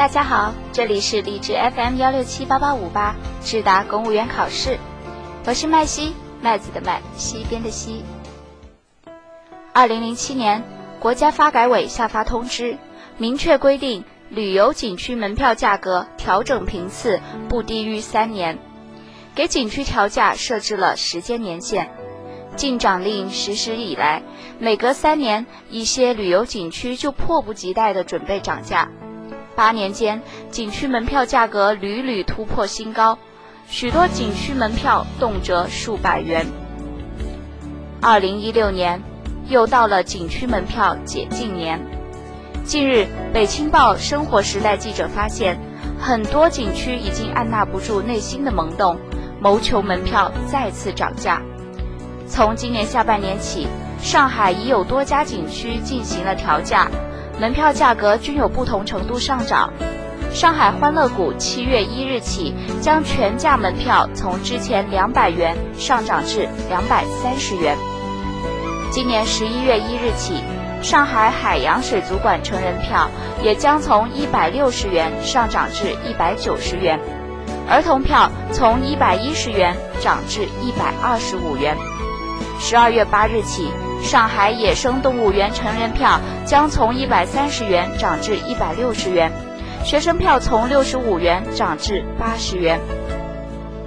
大家好，这里是荔枝 FM 幺六七八八五八智达公务员考试，我是麦西，麦子的麦，西边的西。二零零七年，国家发改委下发通知，明确规定旅游景区门票价格调整频次不低于三年，给景区调价设置了时间年限。禁涨令实施以来，每隔三年，一些旅游景区就迫不及待地准备涨价。八年间，景区门票价格屡屡突破新高，许多景区门票动辄数百元。二零一六年，又到了景区门票解禁年。近日，北青报生活时代记者发现，很多景区已经按捺不住内心的萌动，谋求门票再次涨价。从今年下半年起，上海已有多家景区进行了调价。门票价格均有不同程度上涨。上海欢乐谷七月一日起将全价门票从之前两百元上涨至两百三十元。今年十一月一日起，上海海洋水族馆成人票也将从一百六十元上涨至一百九十元，儿童票从一百一十元涨至一百二十五元。十二月八日起。上海野生动物园成人票将从一百三十元涨至一百六十元，学生票从六十五元涨至八十元。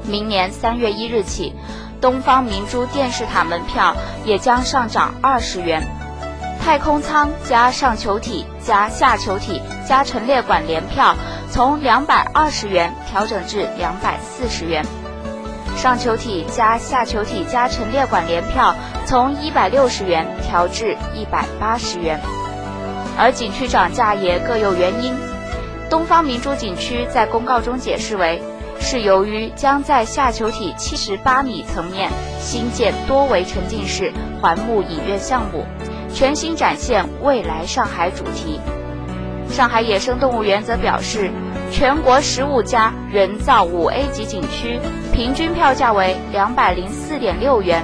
明年三月一日起，东方明珠电视塔门票也将上涨二十元，太空舱加上球体加下球体加陈列馆联票从两百二十元调整至两百四十元。上球体加下球体加陈列馆联票从一百六十元调至一百八十元，而景区涨价也各有原因。东方明珠景区在公告中解释为，是由于将在下球体七十八米层面新建多维沉浸式环幕影院项目，全新展现未来上海主题。上海野生动物园则表示。全国十五家人造五 A 级景区平均票价为两百零四点六元，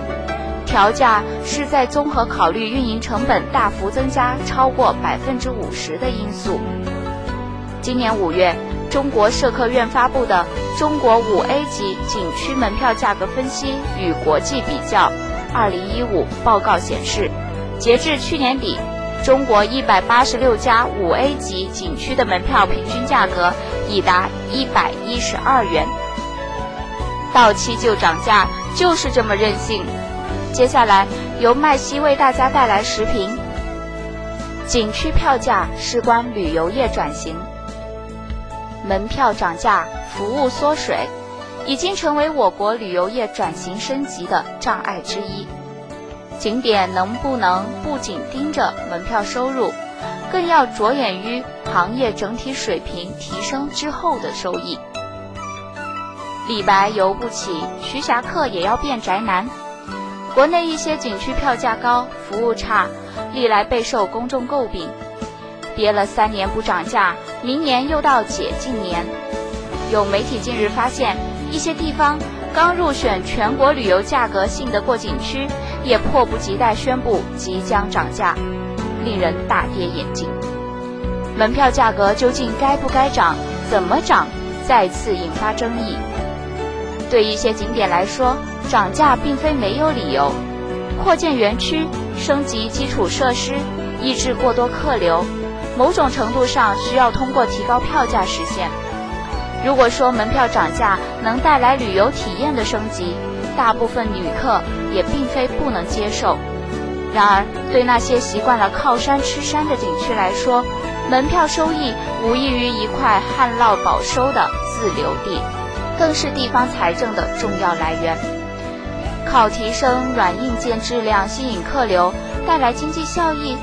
调价是在综合考虑运营成本大幅增加超过百分之五十的因素。今年五月，中国社科院发布的《中国五 A 级景区门票价格分析与国际比较（二零一五）》报告显示，截至去年底。中国一百八十六家五 A 级景区的门票平均价格已达一百一十二元，到期就涨价，就是这么任性。接下来由麦西为大家带来时评：景区票价事关旅游业转型，门票涨价、服务缩水，已经成为我国旅游业转型升级的障碍之一。景点能不能不仅盯着门票收入，更要着眼于行业整体水平提升之后的收益？李白游不起，徐霞客也要变宅男。国内一些景区票价高、服务差，历来备受公众诟病。憋了三年不涨价，明年又到解禁年。有媒体近日发现，一些地方刚入选全国旅游价格信得过景区。也迫不及待宣布即将涨价，令人大跌眼镜。门票价格究竟该不该涨？怎么涨？再次引发争议。对一些景点来说，涨价并非没有理由。扩建园区、升级基础设施、抑制过多客流，某种程度上需要通过提高票价实现。如果说门票涨价能带来旅游体验的升级，大部分旅客也并非不能接受，然而对那些习惯了靠山吃山的景区来说，门票收益无异于一块旱涝保收的自留地，更是地方财政的重要来源。靠提升软硬件质量吸引客流，带来经济效益，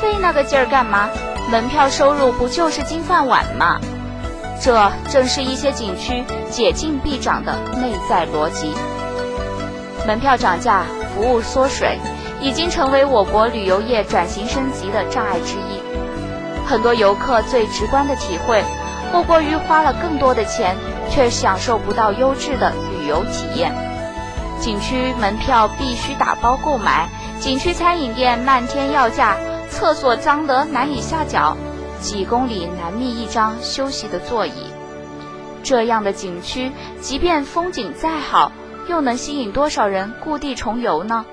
费那个劲儿干嘛？门票收入不就是金饭碗吗？这正是一些景区解禁必涨的内在逻辑。门票涨价、服务缩水，已经成为我国旅游业转型升级的障碍之一。很多游客最直观的体会，莫过于花了更多的钱，却享受不到优质的旅游体验。景区门票必须打包购买，景区餐饮店漫天要价，厕所脏得难以下脚，几公里难觅一张休息的座椅。这样的景区，即便风景再好，又能吸引多少人故地重游呢？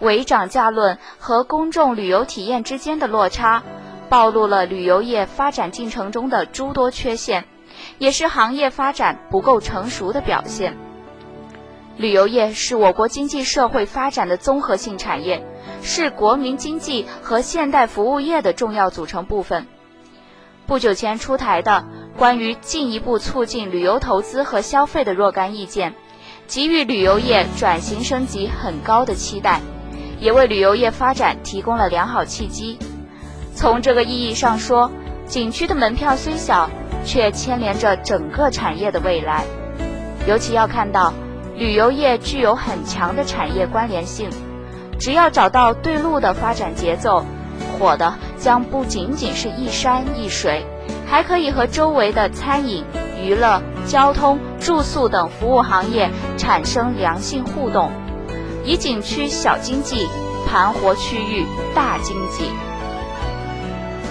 伪涨价论和公众旅游体验之间的落差，暴露了旅游业发展进程中的诸多缺陷，也是行业发展不够成熟的表现。旅游业是我国经济社会发展的综合性产业，是国民经济和现代服务业的重要组成部分。不久前出台的关于进一步促进旅游投资和消费的若干意见，给予旅游业转型升级很高的期待，也为旅游业发展提供了良好契机。从这个意义上说，景区的门票虽小，却牵连着整个产业的未来。尤其要看到，旅游业具有很强的产业关联性，只要找到对路的发展节奏。火的将不仅仅是一山一水，还可以和周围的餐饮、娱乐、交通、住宿等服务行业产生良性互动，以景区小经济盘活区域大经济。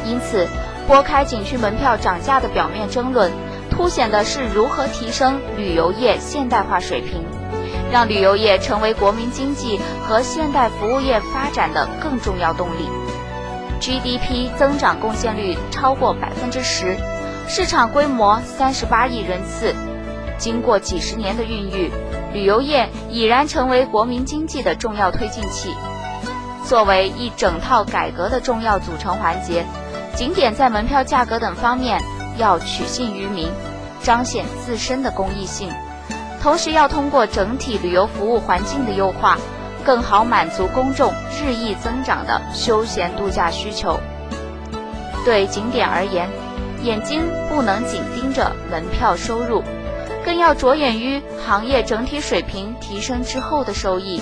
因此，拨开景区门票涨价的表面争论，凸显的是如何提升旅游业现代化水平，让旅游业成为国民经济和现代服务业发展的更重要动力。GDP 增长贡献率超过百分之十，市场规模三十八亿人次。经过几十年的孕育，旅游业已然成为国民经济的重要推进器。作为一整套改革的重要组成环节，景点在门票价格等方面要取信于民，彰显自身的公益性，同时要通过整体旅游服务环境的优化。更好满足公众日益增长的休闲度假需求。对景点而言，眼睛不能紧盯着门票收入，更要着眼于行业整体水平提升之后的收益。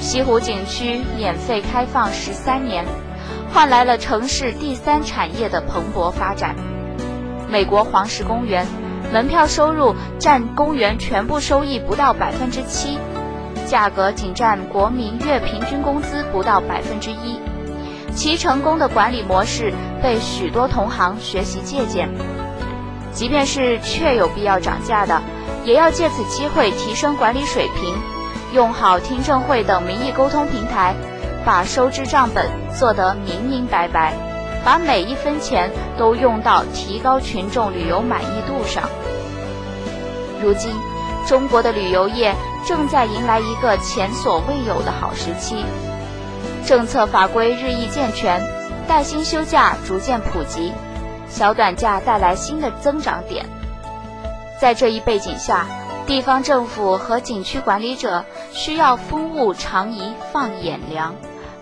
西湖景区免费开放十三年，换来了城市第三产业的蓬勃发展。美国黄石公园门票收入占公园全部收益不到百分之七。价格仅占国民月平均工资不到百分之一，其成功的管理模式被许多同行学习借鉴。即便是确有必要涨价的，也要借此机会提升管理水平，用好听证会等民意沟通平台，把收支账本做得明明白白，把每一分钱都用到提高群众旅游满意度上。如今。中国的旅游业正在迎来一个前所未有的好时期，政策法规日益健全，带薪休假逐渐普及，小短假带来新的增长点。在这一背景下，地方政府和景区管理者需要风物长宜放眼量，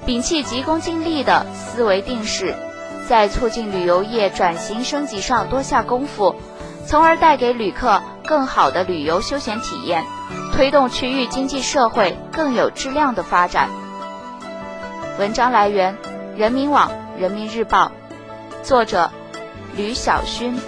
摒弃急功近利的思维定式，在促进旅游业转型升级上多下功夫。从而带给旅客更好的旅游休闲体验，推动区域经济社会更有质量的发展。文章来源：人民网、人民日报，作者：吕晓勋。